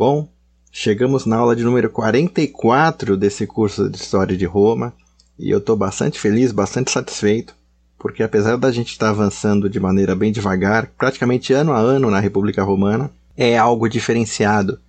Bom, chegamos na aula de número 44 desse curso de História de Roma e eu estou bastante feliz, bastante satisfeito, porque apesar da gente estar tá avançando de maneira bem devagar, praticamente ano a ano na República Romana, é algo diferenciado.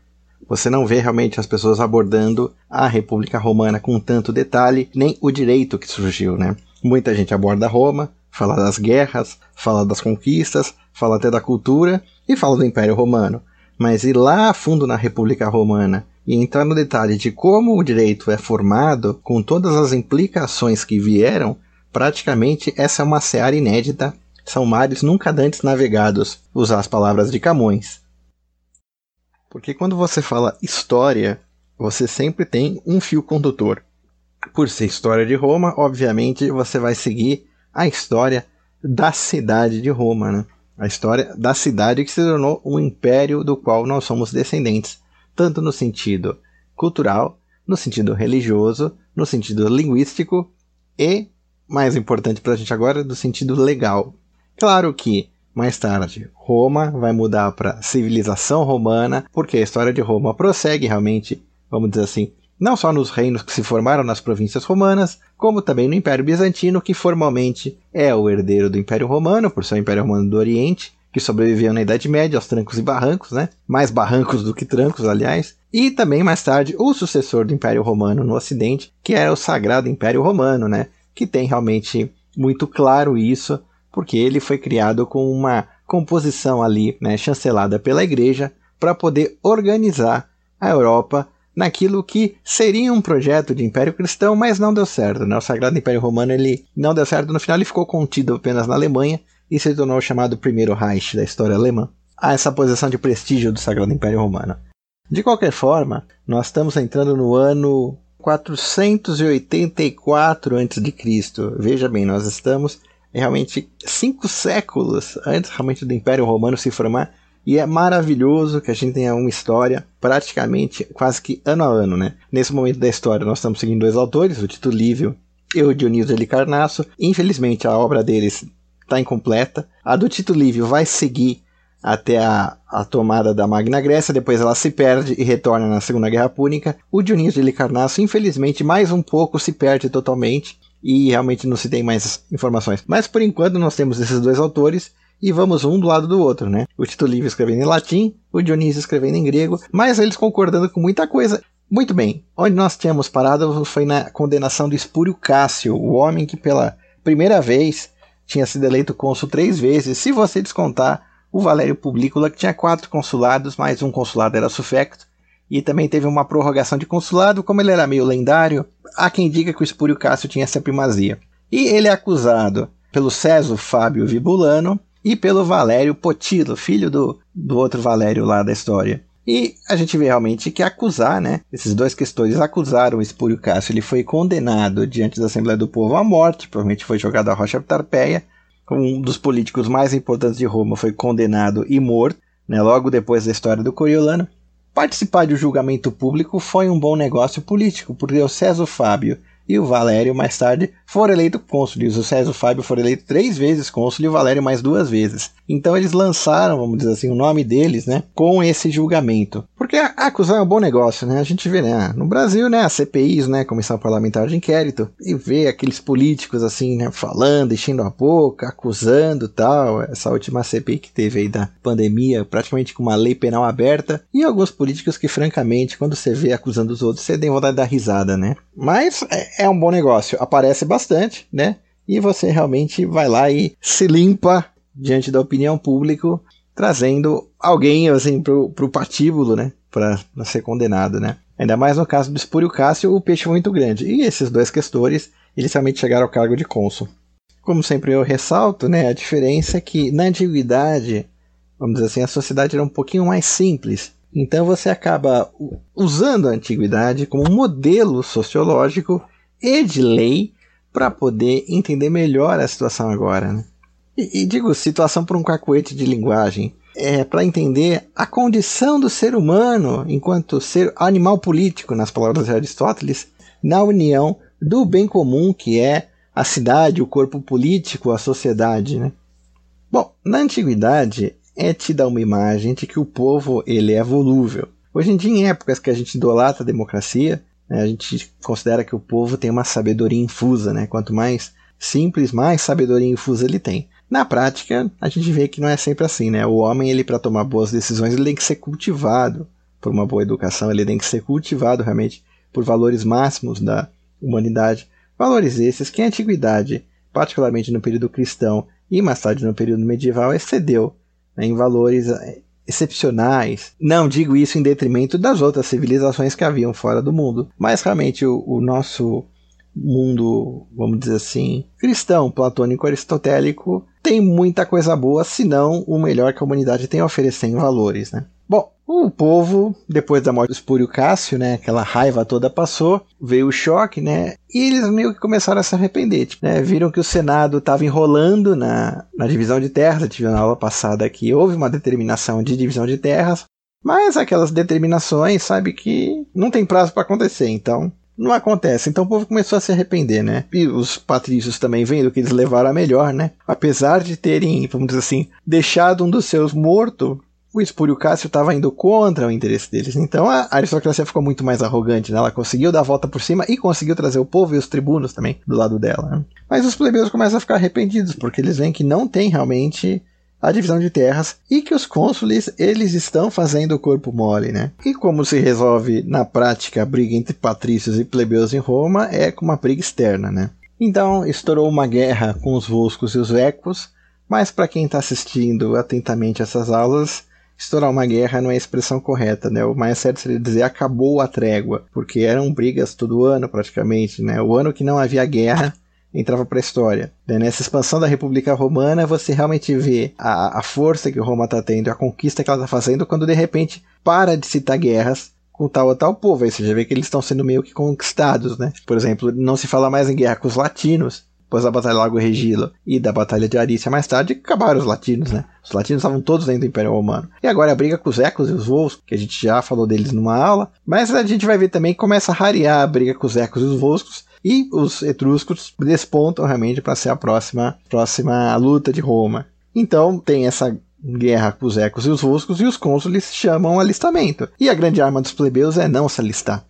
Você não vê realmente as pessoas abordando a República Romana com tanto detalhe, nem o direito que surgiu, né? Muita gente aborda Roma, fala das guerras, fala das conquistas, fala até da cultura e fala do Império Romano. Mas ir lá a fundo na República Romana e entrar no detalhe de como o direito é formado, com todas as implicações que vieram, praticamente essa é uma seara inédita. São mares nunca antes navegados, usar as palavras de Camões. Porque quando você fala história, você sempre tem um fio condutor. Por ser história de Roma, obviamente você vai seguir a história da cidade de Roma, né? A história da cidade que se tornou um império do qual nós somos descendentes, tanto no sentido cultural, no sentido religioso, no sentido linguístico e, mais importante para a gente agora, no sentido legal. Claro que mais tarde Roma vai mudar para civilização romana, porque a história de Roma prossegue realmente, vamos dizer assim, não só nos reinos que se formaram nas províncias romanas, como também no Império Bizantino, que formalmente é o herdeiro do Império Romano, por ser o Império Romano do Oriente, que sobreviveu na Idade Média aos trancos e barrancos, né? Mais barrancos do que trancos, aliás. E também mais tarde o sucessor do Império Romano no Ocidente, que era o Sagrado Império Romano, né? Que tem realmente muito claro isso, porque ele foi criado com uma composição ali, né, chancelada pela Igreja, para poder organizar a Europa naquilo que seria um projeto de Império Cristão, mas não deu certo. Né? O Sagrado Império Romano ele não deu certo. No final, ele ficou contido apenas na Alemanha e se tornou o chamado Primeiro Reich da história alemã. A essa posição de prestígio do Sagrado Império Romano. De qualquer forma, nós estamos entrando no ano 484 a.C. Veja bem, nós estamos realmente cinco séculos antes realmente do Império Romano se formar e é maravilhoso que a gente tenha uma história praticamente quase que ano a ano, né? Nesse momento da história, nós estamos seguindo dois autores, o Tito Livio e o Dionísio de Halicarnasso. Infelizmente, a obra deles está incompleta. A do Tito Livio vai seguir até a, a, tomada da Magna Grécia, depois ela se perde e retorna na Segunda Guerra Púnica. O Dionísio de Halicarnasso, infelizmente, mais um pouco se perde totalmente e realmente não se tem mais informações. Mas por enquanto nós temos esses dois autores e vamos um do lado do outro, né? O Tito Livio escrevendo em latim, o Dionísio escrevendo em grego, mas eles concordando com muita coisa. Muito bem, onde nós tínhamos parado foi na condenação do Espúrio Cássio, o homem que pela primeira vez tinha sido eleito cônsul três vezes, se você descontar o Valério Publícula, que tinha quatro consulados, mais um consulado era sufecto, e também teve uma prorrogação de consulado, como ele era meio lendário, há quem diga que o Espúrio Cássio tinha essa primazia. E ele é acusado pelo César Fábio Vibulano e pelo Valério Potilo, filho do, do outro Valério lá da história. E a gente vê realmente que acusar, né? Esses dois questores acusaram o Espúrio Cássio. Ele foi condenado diante da Assembleia do Povo à morte, provavelmente foi jogado à rocha Tarpeia. Um dos políticos mais importantes de Roma foi condenado e morto, né? Logo depois da história do Coriolano. Participar de um julgamento público foi um bom negócio político, porque o César Fábio e o Valério, mais tarde, foram eleitos cônsules. O César Fábio foi eleito três vezes cônsul e o Valério mais duas vezes. Então eles lançaram, vamos dizer assim, o nome deles, né, com esse julgamento. Porque acusar é um bom negócio, né? A gente vê, né, no Brasil, né, a CPIs, né, Comissão Parlamentar de Inquérito, e vê aqueles políticos assim, né, falando, enchendo a boca, acusando, tal. Essa última CPI que teve aí da pandemia, praticamente com uma lei penal aberta, e alguns políticos que, francamente, quando você vê acusando os outros, você tem vontade de dar risada, né? Mas é, é um bom negócio, aparece bastante, né? E você realmente vai lá e se limpa diante da opinião pública, trazendo alguém assim pro, pro patíbulo, né? Para ser condenado, né? Ainda mais no caso do Espúrio Cássio, o peixe foi muito grande. E esses dois questores, eles realmente chegaram ao cargo de cônsul. Como sempre eu ressalto, né, a diferença é que na antiguidade, vamos dizer assim, a sociedade era um pouquinho mais simples. Então você acaba usando a antiguidade como modelo sociológico e de lei para poder entender melhor a situação agora. Né? E, e, digo situação por um cacuete de linguagem. É para entender a condição do ser humano enquanto ser animal político, nas palavras de Aristóteles, na união do bem comum que é a cidade, o corpo político, a sociedade. Né? Bom, na antiguidade é te dar uma imagem de que o povo ele é volúvel. Hoje em dia, em épocas que a gente idolatra a democracia, né, a gente considera que o povo tem uma sabedoria infusa, né? Quanto mais simples, mais sabedoria infusa ele tem. Na prática, a gente vê que não é sempre assim, né? O homem, ele para tomar boas decisões, ele tem que ser cultivado por uma boa educação, ele tem que ser cultivado realmente por valores máximos da humanidade. Valores esses que a antiguidade, particularmente no período cristão e mais tarde no período medieval, excedeu né, em valores excepcionais. Não digo isso em detrimento das outras civilizações que haviam fora do mundo, mas realmente o, o nosso mundo, vamos dizer assim, cristão, platônico, aristotélico, tem muita coisa boa, se não o melhor que a humanidade tem a oferecer em valores, né? O povo, depois da morte do Espúrio Cássio, né, aquela raiva toda passou, veio o choque, né, e eles meio que começaram a se arrepender, tipo, né, viram que o Senado estava enrolando na, na divisão de terras, tive na aula passada que houve uma determinação de divisão de terras, mas aquelas determinações, sabe, que não tem prazo para acontecer, então não acontece. Então o povo começou a se arrepender, né? E os patrícios também vendo que eles levaram a melhor, né? Apesar de terem, vamos dizer assim, deixado um dos seus morto, o Espúrio Cássio estava indo contra o interesse deles. Então a aristocracia ficou muito mais arrogante, né? Ela conseguiu dar a volta por cima e conseguiu trazer o povo e os tribunos também do lado dela. Né? Mas os plebeus começam a ficar arrependidos, porque eles veem que não tem realmente a divisão de terras e que os cônsules eles estão fazendo o corpo mole, né? E como se resolve na prática a briga entre patrícios e plebeus em Roma é com uma briga externa, né? Então estourou uma guerra com os Voscos e os Ecos, mas para quem está assistindo atentamente essas aulas, estourar uma guerra não é a expressão correta, né? O mais certo seria dizer acabou a trégua, porque eram brigas todo ano praticamente, né? O ano que não havia guerra entrava para a história. Nessa expansão da República Romana, você realmente vê a, a força que Roma está tendo, a conquista que ela está fazendo, quando de repente para de citar guerras com tal ou tal povo. Aí você já vê que eles estão sendo meio que conquistados, né? Por exemplo, não se fala mais em guerra com os latinos, depois da Batalha Lago Regilo e da Batalha de Arícia mais tarde, acabaram os latinos, né? Os latinos estavam todos dentro do Império Romano. E agora a briga com os ecos e os voos, que a gente já falou deles numa aula, mas a gente vai ver também que começa a rarear a briga com os ecos e os volscos, e os etruscos despontam realmente para ser a próxima, próxima luta de Roma. Então tem essa guerra com os ecos e os volscos e os cônsules chamam alistamento. E a grande arma dos plebeus é não se alistar.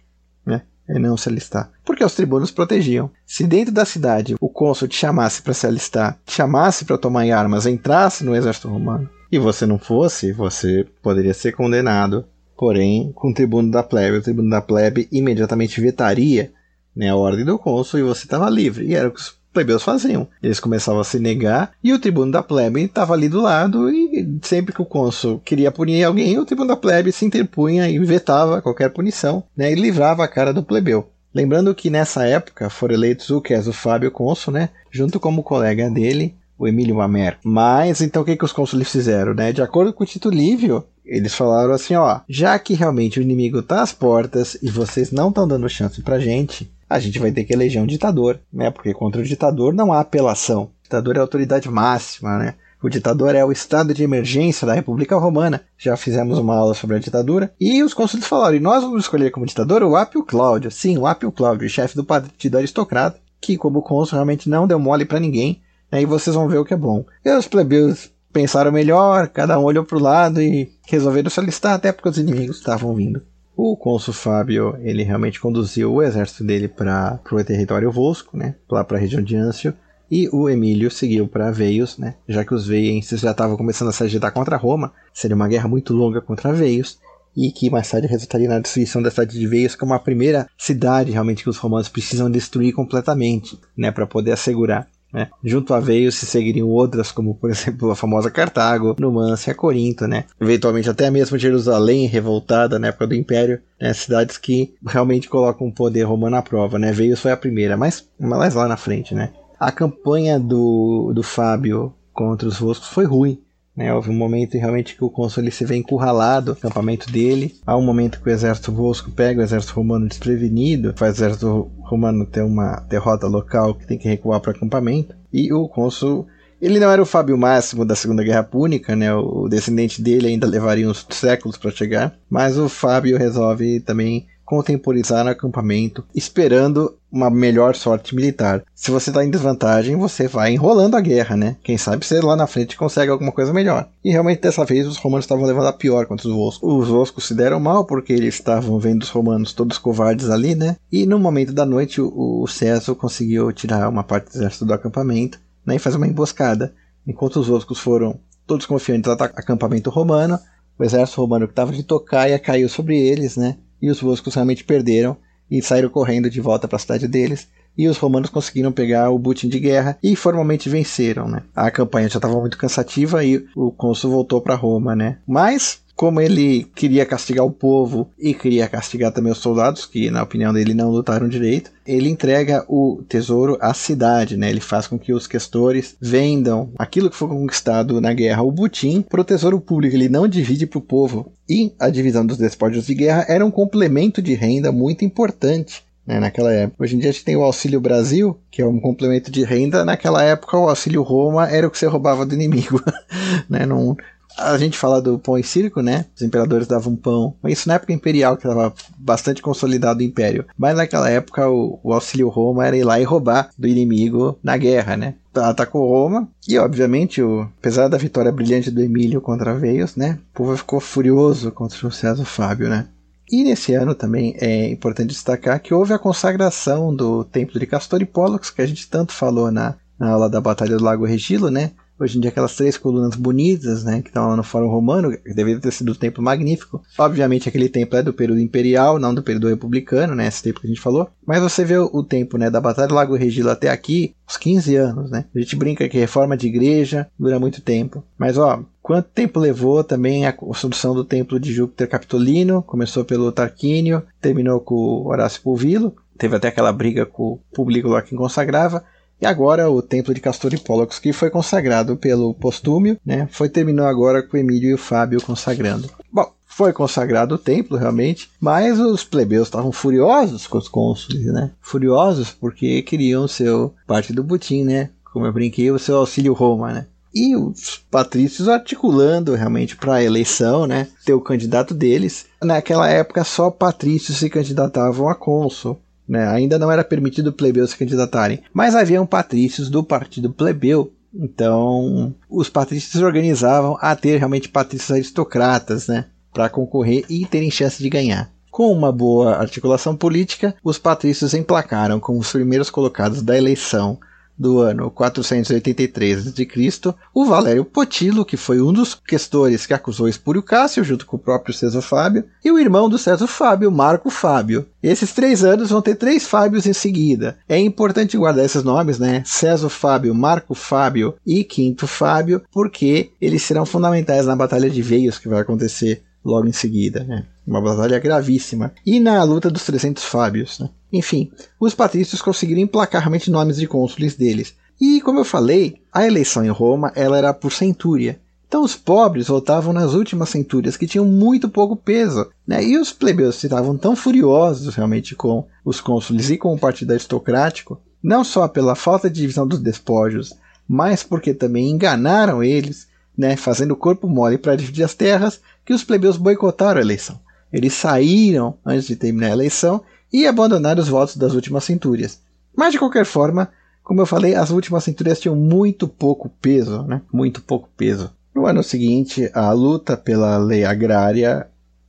É não se alistar. Porque os tribunos protegiam. Se dentro da cidade o cônsul te chamasse para se alistar, te chamasse para tomar armas, entrasse no exército romano, e você não fosse, você poderia ser condenado. Porém, com o tribuno da plebe, o tribuno da plebe imediatamente vetaria né, a ordem do cônsul e você estava livre. E era o que os plebeus faziam. Eles começavam a se negar e o tribuno da plebe estava ali do lado e sempre que o cônsul queria punir alguém, o tribuno da plebe se interpunha e vetava qualquer punição né, e livrava a cara do plebeu. Lembrando que nessa época foram eleitos o Queso Fábio cônsul, né, junto com o colega dele, o Emílio Mamer. Mas então o que, que os cônsules fizeram? Né? De acordo com o Tito Livio, eles falaram assim: ó, já que realmente o inimigo está às portas e vocês não estão dando chance pra gente, a gente vai ter que eleger um ditador, né? Porque contra o ditador não há apelação. O ditador é a autoridade máxima, né? O ditador é o estado de emergência da República Romana. Já fizemos uma aula sobre a ditadura. E os conselheiros falaram: e nós vamos escolher como ditador o Apio Cláudio. Sim, o Apio Cláudio, chefe do partido aristocrata, que, como cônsul, realmente não deu mole para ninguém. Né? E vocês vão ver o que é bom. E os plebeus pensaram melhor, cada um olhou para o lado e resolveram se alistar, até porque os inimigos estavam vindo. O cônsul Fábio, ele realmente conduziu o exército dele para o território Volsco, né, lá para a região de Ancio, e o Emílio seguiu para Veios, né, já que os veienses já estavam começando a se agitar contra Roma, seria uma guerra muito longa contra Veios, e que mais tarde resultaria na destruição da cidade de Veios como a primeira cidade realmente que os romanos precisam destruir completamente, né, para poder assegurar né? Junto a Veio se seguiriam outras, como por exemplo a famosa Cartago, Numância, Corinto, né? eventualmente até mesmo Jerusalém revoltada na época do Império, né? cidades que realmente colocam o poder romano à prova. Né? Veio foi a primeira, mas mais lá na frente. Né? A campanha do, do Fábio contra os Voscos foi ruim. Né, houve um momento realmente que o cônsul se vê encurralado no acampamento dele. Há um momento que o exército Vosco pega o exército romano desprevenido, faz o exército romano ter uma derrota local que tem que recuar para o acampamento. E o cônsul ele não era o Fábio Máximo da Segunda Guerra Púnica, né? O descendente dele ainda levaria uns séculos para chegar, mas o Fábio resolve também contemporizaram o acampamento, esperando uma melhor sorte militar. Se você está em desvantagem, você vai enrolando a guerra, né? Quem sabe você lá na frente consegue alguma coisa melhor. E realmente dessa vez os romanos estavam levando a pior contra os Voscos. Os Voscos se deram mal porque eles estavam vendo os romanos todos covardes ali, né? E no momento da noite o, o César conseguiu tirar uma parte do exército do acampamento né, e fazer uma emboscada. Enquanto os Voscos foram todos confiantes no acampamento romano, o exército romano que estava de Tocaia caiu sobre eles, né? E os Voscos realmente perderam e saíram correndo de volta para a cidade deles. E os romanos conseguiram pegar o butim de guerra e formalmente venceram, né? A campanha já estava muito cansativa e o cônsul voltou para Roma, né? Mas como ele queria castigar o povo e queria castigar também os soldados, que na opinião dele não lutaram direito, ele entrega o tesouro à cidade, né? Ele faz com que os questores vendam aquilo que foi conquistado na guerra, o butim, para o tesouro público. Ele não divide para o povo. E a divisão dos despojos de guerra era um complemento de renda muito importante né, naquela época. Hoje em dia a gente tem o Auxílio Brasil, que é um complemento de renda. Naquela época o Auxílio Roma era o que você roubava do inimigo. né, não, a gente fala do pão e circo, né? Os imperadores davam pão. Isso na época imperial, que estava bastante consolidado o império. Mas naquela época o, o, auxílio Roma era ir lá e roubar do inimigo na guerra, né? Atacou Roma e, obviamente, o, apesar da vitória brilhante do Emílio contra Veios, né? O povo ficou furioso contra o César Fábio, né? E nesse ano também é importante destacar que houve a consagração do Templo de Castor e Pollux, que a gente tanto falou na, na aula da Batalha do Lago Regilo, né? Hoje em dia, aquelas três colunas bonitas, né, que estão lá no Fórum Romano, que deveria ter sido um templo magnífico. Obviamente, aquele templo é do período imperial, não do período republicano, né, esse templo que a gente falou. Mas você vê o, tempo, né, da Batalha do Lago Regilo até aqui, uns 15 anos, né. A gente brinca que reforma de igreja dura muito tempo. Mas, ó, quanto tempo levou também a construção do templo de Júpiter Capitolino? Começou pelo Tarquínio, terminou com Horácio Pulvilo. Teve até aquela briga com o público lá que consagrava. E agora o templo de Castor e Pollux, que foi consagrado pelo Postúmio, né, foi terminou agora com Emílio e o Fábio consagrando. Bom, foi consagrado o templo realmente, mas os plebeus estavam furiosos com os cônsules, né? Furiosos porque queriam o seu parte do butim, né? Como eu brinquei, o seu auxílio Roma, né? E os patrícios articulando realmente para a eleição, né? Ter o candidato deles. Naquela época só patrícios se candidatavam a cônsul. Né? Ainda não era permitido plebeus se candidatarem, mas haviam patrícios do partido plebeu então, os patrícios se organizavam a ter realmente patrícios aristocratas, né, para concorrer e terem chance de ganhar. Com uma boa articulação política, os patrícios emplacaram como os primeiros colocados da eleição do ano 483 a.C., o Valério Potilo, que foi um dos questores que acusou Espúrio Cássio, junto com o próprio César Fábio, e o irmão do César Fábio, Marco Fábio. Esses três anos vão ter três Fábios em seguida. É importante guardar esses nomes, né? César Fábio, Marco Fábio e Quinto Fábio, porque eles serão fundamentais na Batalha de Veios que vai acontecer logo em seguida. Né? Uma batalha gravíssima. E na luta dos 300 Fábios. Né? Enfim, os patrícios conseguiram emplacar realmente nomes de cônsules deles. E, como eu falei, a eleição em Roma ela era por centúria. Então os pobres votavam nas últimas centúrias, que tinham muito pouco peso. Né? E os plebeus estavam tão furiosos realmente com os cônsules e com o partido aristocrático, não só pela falta de divisão dos despojos, mas porque também enganaram eles, né, fazendo o corpo mole para dividir as terras, que os plebeus boicotaram a eleição. Eles saíram antes de terminar a eleição e abandonaram os votos das últimas centúrias. Mas de qualquer forma, como eu falei, as últimas centúrias tinham muito pouco peso, né? Muito pouco peso. No ano seguinte, a luta pela lei agrária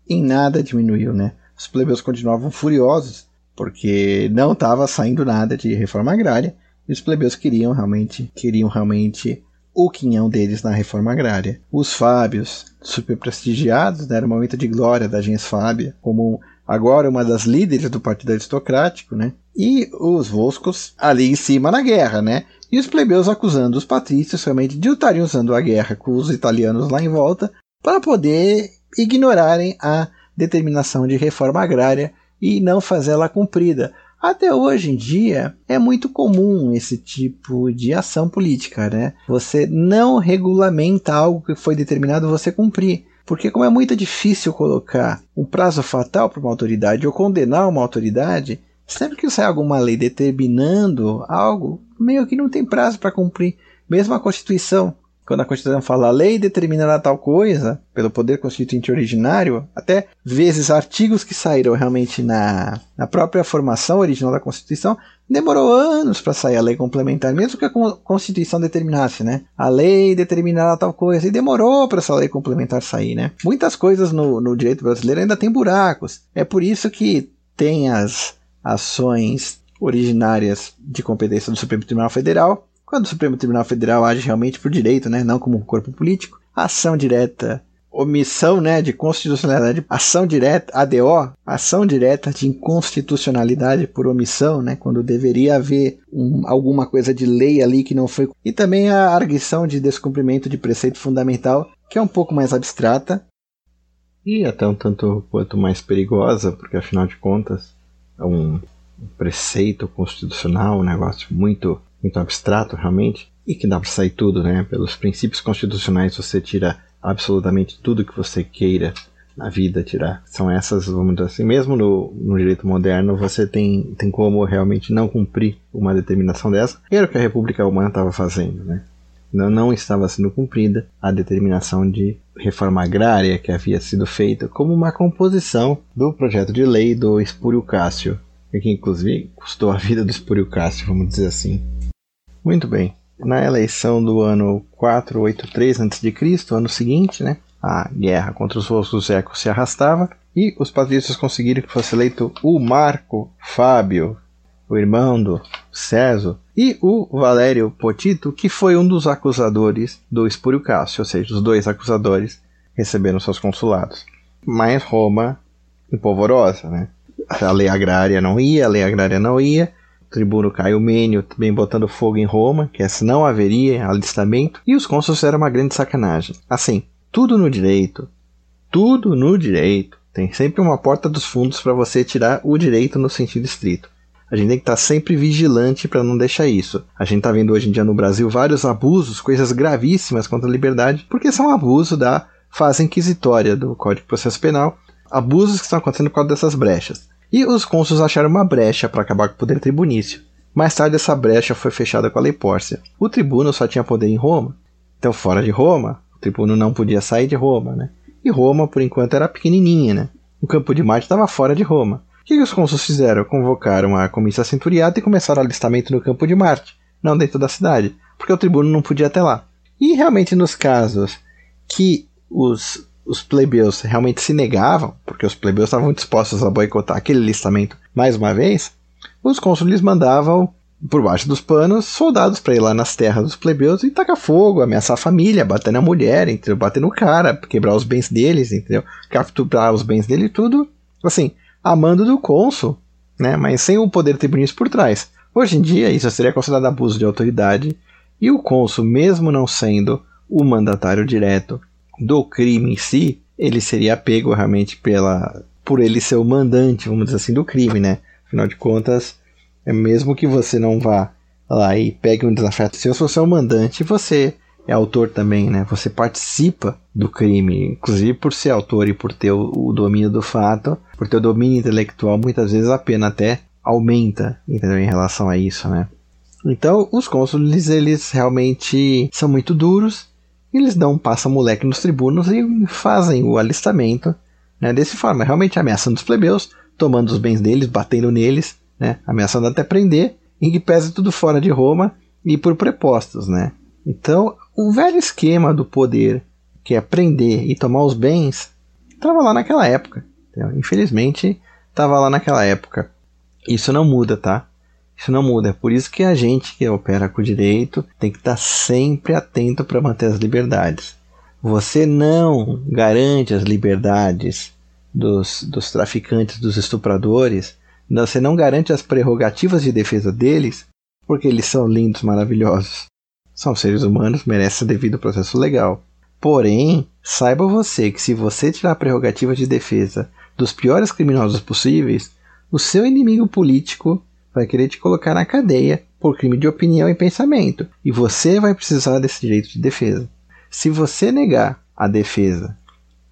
em nada diminuiu, né? Os plebeus continuavam furiosos porque não estava saindo nada de reforma agrária e os plebeus queriam realmente, queriam realmente o quinhão deles na reforma agrária. Os Fábios, super prestigiados, né, era um momento de glória da gens Fábia, como agora uma das líderes do partido aristocrático, né? E os Voscos ali em cima na guerra, né? E os plebeus acusando os patrícios realmente de estarem usando a guerra com os italianos lá em volta para poder ignorarem a determinação de reforma agrária e não fazê-la cumprida. Até hoje em dia é muito comum esse tipo de ação política, né? Você não regulamenta algo que foi determinado você cumprir. Porque como é muito difícil colocar um prazo fatal para uma autoridade ou condenar uma autoridade, sempre que sai alguma lei determinando algo, meio que não tem prazo para cumprir. Mesmo a Constituição, quando a Constituição fala a lei determinará tal coisa pelo poder constituinte originário, até vezes artigos que saíram realmente na, na própria formação original da Constituição, demorou anos para sair a lei complementar, mesmo que a Constituição determinasse, né? A lei determinará tal coisa, e demorou para essa lei complementar sair, né? Muitas coisas no, no direito brasileiro ainda tem buracos. É por isso que tem as ações originárias de competência do Supremo Tribunal Federal, quando o Supremo Tribunal Federal age realmente por direito, né, não como um corpo político, ação direta, omissão né, de constitucionalidade, ação direta, ADO, ação direta de inconstitucionalidade por omissão, né, quando deveria haver um, alguma coisa de lei ali que não foi. E também a arguição de descumprimento de preceito fundamental, que é um pouco mais abstrata. E até um tanto quanto mais perigosa, porque afinal de contas é um preceito constitucional, um negócio muito muito abstrato realmente, e que dá para sair tudo, né? Pelos princípios constitucionais você tira absolutamente tudo que você queira na vida tirar. São essas, vamos dizer assim, mesmo no, no direito moderno você tem, tem como realmente não cumprir uma determinação dessa. Era o que a República Romana estava fazendo, né? Não, não estava sendo cumprida a determinação de reforma agrária que havia sido feita como uma composição do projeto de lei do Espúrio Cássio, que inclusive custou a vida do Espúrio Cássio, vamos dizer assim. Muito bem. Na eleição do ano 483 a.C., ano seguinte, né, a guerra contra os outros ecos se arrastava e os patrícios conseguiram que fosse eleito o Marco Fábio, o irmão do César, e o Valério Potito, que foi um dos acusadores do Espúrio Cássio, ou seja, os dois acusadores receberam seus consulados. Mas Roma empolvorosa, né? A lei agrária não ia, a lei agrária não ia, tribuno Caio Mênio também botando fogo em Roma, que essa não haveria alistamento, e os cônsules fizeram uma grande sacanagem. Assim, tudo no direito, tudo no direito, tem sempre uma porta dos fundos para você tirar o direito no sentido estrito. A gente tem que estar tá sempre vigilante para não deixar isso. A gente está vendo hoje em dia no Brasil vários abusos, coisas gravíssimas contra a liberdade, porque são abuso da fase inquisitória do Código de Processo Penal, abusos que estão acontecendo por causa dessas brechas e os cônsules acharam uma brecha para acabar com o poder tribunício. Mais tarde, essa brecha foi fechada com a Lei Pórcia. O tribuno só tinha poder em Roma, então fora de Roma, o tribuno não podia sair de Roma, né? E Roma, por enquanto, era pequenininha, né? O Campo de Marte estava fora de Roma. O que, que os cônsules fizeram? Convocaram a comissão centuriata e começaram o alistamento no Campo de Marte, não dentro da cidade, porque o tribuno não podia até lá. E realmente, nos casos que os os plebeus realmente se negavam, porque os plebeus estavam dispostos a boicotar aquele listamento mais uma vez, os cônsules mandavam por baixo dos panos soldados para ir lá nas terras dos plebeus e tacar fogo, ameaçar a família, bater na mulher, entendeu? bater no cara, quebrar os bens deles, entendeu? capturar os bens dele e tudo, assim, a mando do cônsul, né? mas sem o poder tribunício por trás. Hoje em dia isso seria considerado abuso de autoridade e o cônsul, mesmo não sendo o mandatário direto do crime em si, ele seria pego realmente pela por ele ser o mandante, vamos dizer assim, do crime, né? Afinal de contas, é mesmo que você não vá lá e pegue um desafio seu, se você é o mandante, você é autor também, né? Você participa do crime, inclusive por ser autor e por ter o, o domínio do fato, por ter o domínio intelectual, muitas vezes a pena até aumenta, entendeu? Em relação a isso, né? Então, os cônsules, eles realmente são muito duros eles dão um passa-moleque nos tribunos e fazem o alistamento né, desse forma, realmente ameaçando os plebeus, tomando os bens deles, batendo neles, né, ameaçando até prender, em que pesa tudo fora de Roma e por prepostos. Né. Então, o velho esquema do poder, que é prender e tomar os bens, estava lá naquela época. Entendeu? Infelizmente, estava lá naquela época. Isso não muda, tá? Isso não muda. É por isso que a gente que opera com o direito tem que estar sempre atento para manter as liberdades. Você não garante as liberdades dos, dos traficantes, dos estupradores, você não garante as prerrogativas de defesa deles porque eles são lindos, maravilhosos. São seres humanos, merecem devido processo legal. Porém, saiba você que se você tirar a prerrogativa de defesa dos piores criminosos possíveis, o seu inimigo político vai querer te colocar na cadeia por crime de opinião e pensamento, e você vai precisar desse direito de defesa. Se você negar a defesa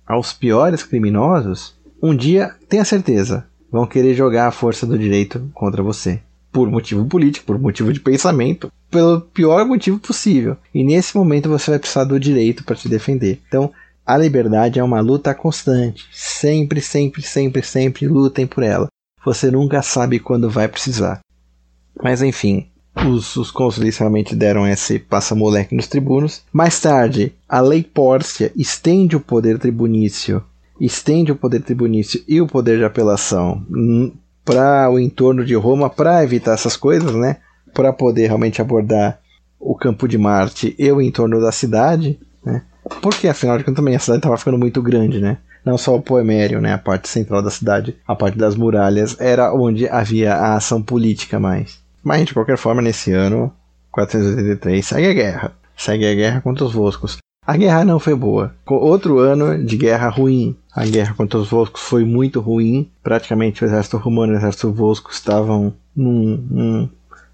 aos piores criminosos, um dia, tenha certeza, vão querer jogar a força do direito contra você. por motivo político, por motivo de pensamento, pelo pior motivo possível. E nesse momento você vai precisar do direito para te defender. Então, a liberdade é uma luta constante. Sempre, sempre, sempre, sempre lutem por ela. Você nunca sabe quando vai precisar. Mas enfim, os, os realmente deram esse passa-moleque nos tribunos. Mais tarde, a lei Pórcia estende o poder tribunício, estende o poder tribunício e o poder de apelação para o entorno de Roma para evitar essas coisas, né? Para poder realmente abordar o campo de Marte e o entorno da cidade, né? Porque afinal de contas também a cidade estava ficando muito grande, né? Não só o Poemério, né? A parte central da cidade, a parte das muralhas, era onde havia a ação política mais. Mas de qualquer forma, nesse ano, 483, segue a guerra. Segue a guerra contra os Voscos. A guerra não foi boa. Outro ano de guerra ruim. A guerra contra os Voscos foi muito ruim. Praticamente o exército romano e o exército Vosco estavam num, num,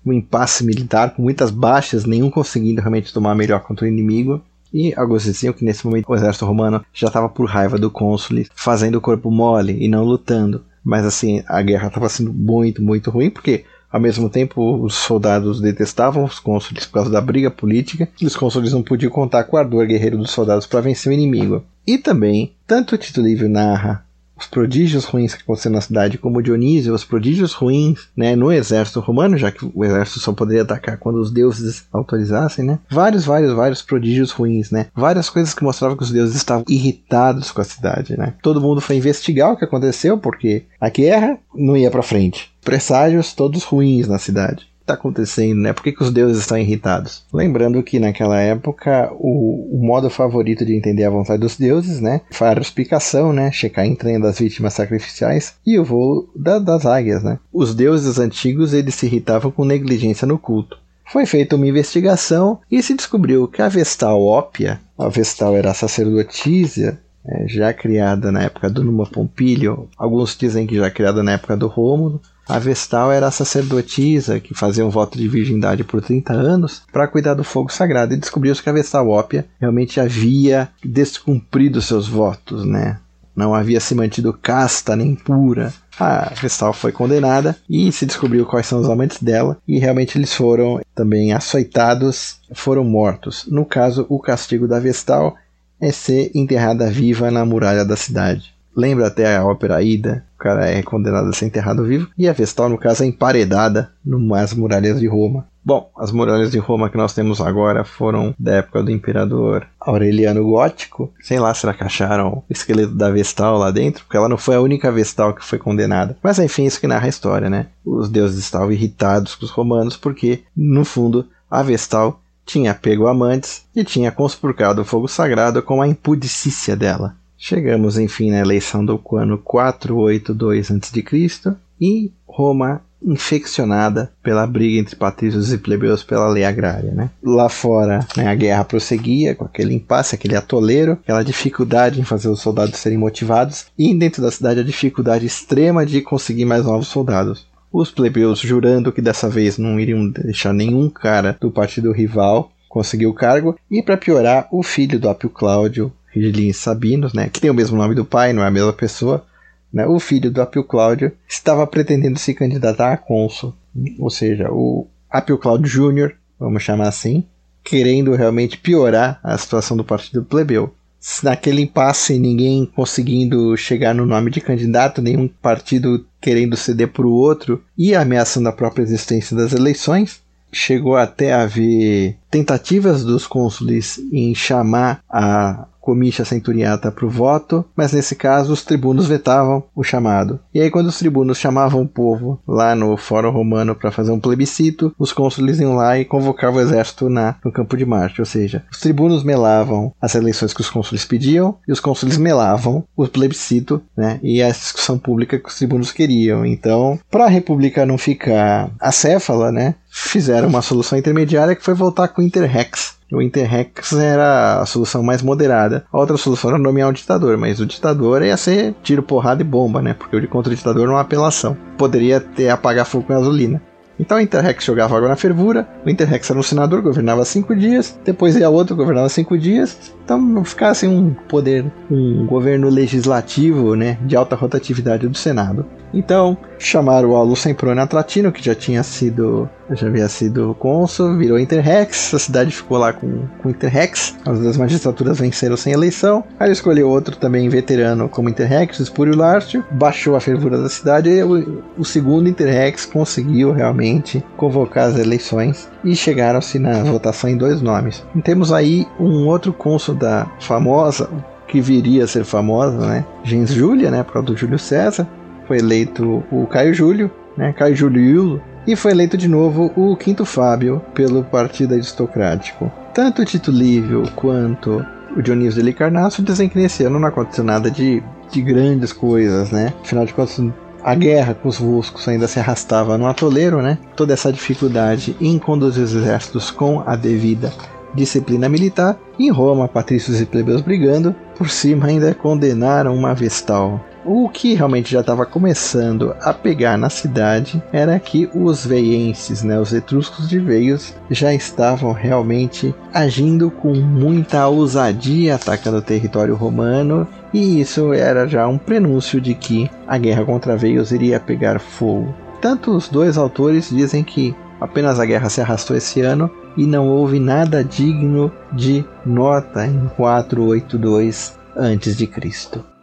num impasse militar, com muitas baixas, nenhum conseguindo realmente tomar melhor contra o inimigo. E alguns diziam que nesse momento o exército romano já estava por raiva do cônsul, fazendo o corpo mole e não lutando. Mas assim, a guerra estava sendo muito, muito ruim, porque ao mesmo tempo, os soldados detestavam os cônsules por causa da briga política, e os cônsules não podiam contar com o ardor guerreiro dos soldados para vencer o inimigo. E também, tanto Tito Livio narra os prodígios ruins que aconteceram na cidade, como Dionísio, os prodígios ruins né, no exército romano, já que o exército só poderia atacar quando os deuses autorizassem, né? Vários, vários, vários prodígios ruins, né? Várias coisas que mostravam que os deuses estavam irritados com a cidade, né? Todo mundo foi investigar o que aconteceu, porque a guerra não ia para frente. Presságios todos ruins na cidade está acontecendo, né? Por que, que, os deuses estão irritados? Lembrando que naquela época o, o, modo favorito de entender a vontade dos deuses, né? Foi a explicação, né? Checar em trem das vítimas sacrificiais e o voo da, das águias, né? Os deuses antigos eles se irritavam com negligência no culto. Foi feita uma investigação e se descobriu que a Vestal Ópia, a Vestal era a sacerdotisa é, já criada na época do Numa Pompílio, alguns dizem que já criada na época do Rômulo, a Vestal era a sacerdotisa que fazia um voto de virgindade por 30 anos para cuidar do fogo sagrado e descobriu-se que a Vestal Ópia realmente havia descumprido seus votos, né? Não havia se mantido casta nem pura. A Vestal foi condenada e se descobriu quais são os amantes dela e realmente eles foram também açoitados, foram mortos. No caso, o castigo da Vestal é ser enterrada viva na muralha da cidade. Lembra até a ópera Ida, o cara é condenado a ser enterrado vivo, e a Vestal, no caso, é emparedada nas muralhas de Roma. Bom, as muralhas de Roma que nós temos agora foram da época do imperador Aureliano Gótico. Sei lá, será que acharam o esqueleto da Vestal lá dentro? Porque ela não foi a única Vestal que foi condenada. Mas enfim, isso que narra a história, né? Os deuses estavam irritados com os romanos porque, no fundo, a Vestal tinha pego amantes e tinha conspurcado o fogo sagrado com a impudicícia dela. Chegamos enfim na eleição do ano 482 a.C. e Roma infeccionada pela briga entre patrícios e plebeus pela lei agrária. Né? Lá fora, né, a guerra prosseguia com aquele impasse, aquele atoleiro, aquela dificuldade em fazer os soldados serem motivados, e dentro da cidade a dificuldade extrema de conseguir mais novos soldados. Os plebeus jurando que dessa vez não iriam deixar nenhum cara do partido rival conseguir o cargo, e para piorar, o filho do Apio Cláudio, Rigilin Sabinos, né, que tem o mesmo nome do pai, não é a mesma pessoa, né, o filho do Apio Cláudio, estava pretendendo se candidatar a cônsul, ou seja, o Apio Cláudio Júnior, vamos chamar assim, querendo realmente piorar a situação do partido plebeu. Naquele impasse, ninguém conseguindo chegar no nome de candidato, nenhum partido querendo ceder para o outro e ameaçando a própria existência das eleições, chegou até a haver tentativas dos cônsules em chamar a comitia centuriata para o voto, mas nesse caso os tribunos vetavam o chamado. E aí, quando os tribunos chamavam o povo lá no Fórum Romano para fazer um plebiscito, os cônsules iam lá e convocavam o exército na, no campo de Marte. Ou seja, os tribunos melavam as eleições que os cônsules pediam e os cônsules melavam o plebiscito né, e a discussão pública que os tribunos queriam. Então, para a república não ficar acéfala, né, fizeram uma solução intermediária que foi voltar com o Interrex o Interrex era a solução mais moderada. A outra solução era nomear um ditador, mas o ditador ia ser tiro, porrada e bomba, né? Porque o contra o ditador é uma apelação. Poderia ter apagar fogo com gasolina. Então o Interrex jogava água na fervura, o Interrex era um senador, governava cinco dias, depois ia outro, governava cinco dias. Então ficasse um poder, um governo legislativo né, de alta rotatividade do Senado. Então, chamaram o Aulus Semprone Atlatino, que já tinha sido, já havia sido cônsul, virou Interrex, a cidade ficou lá com, com Interrex, as duas magistraturas venceram sem eleição, aí escolheu outro também veterano como Interrex, Espúrio Lárcio, baixou a fervura da cidade e o, o segundo Interrex conseguiu realmente convocar as eleições e chegaram-se na votação em dois nomes. E temos aí um outro cônsul da famosa, que viria a ser famosa, né? Gens Júlia, né? Por causa do Júlio César, foi eleito o Caio Júlio, né, Caio Júlio Iulo, e foi eleito de novo o Quinto Fábio pelo Partido Aristocrático. Tanto Tito Lívio quanto o Dionísio de Carnasso dizem que nesse ano não aconteceu nada de, de grandes coisas, né? Afinal de contas, a guerra com os Voscos ainda se arrastava no atoleiro, né? Toda essa dificuldade em conduzir os exércitos com a devida disciplina militar. Em Roma, patrícios e plebeus brigando, por cima ainda condenaram uma vestal. O que realmente já estava começando a pegar na cidade era que os veienses, né, os etruscos de Veios, já estavam realmente agindo com muita ousadia atacando o território romano, e isso era já um prenúncio de que a guerra contra Veios iria pegar fogo. Tanto os dois autores dizem que apenas a guerra se arrastou esse ano e não houve nada digno de nota em 482 a.C.